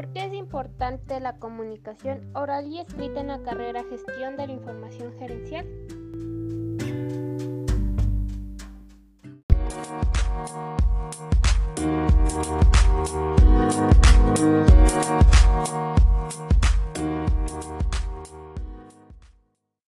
¿Por qué es importante la comunicación oral y escrita en la carrera Gestión de la Información Gerencial?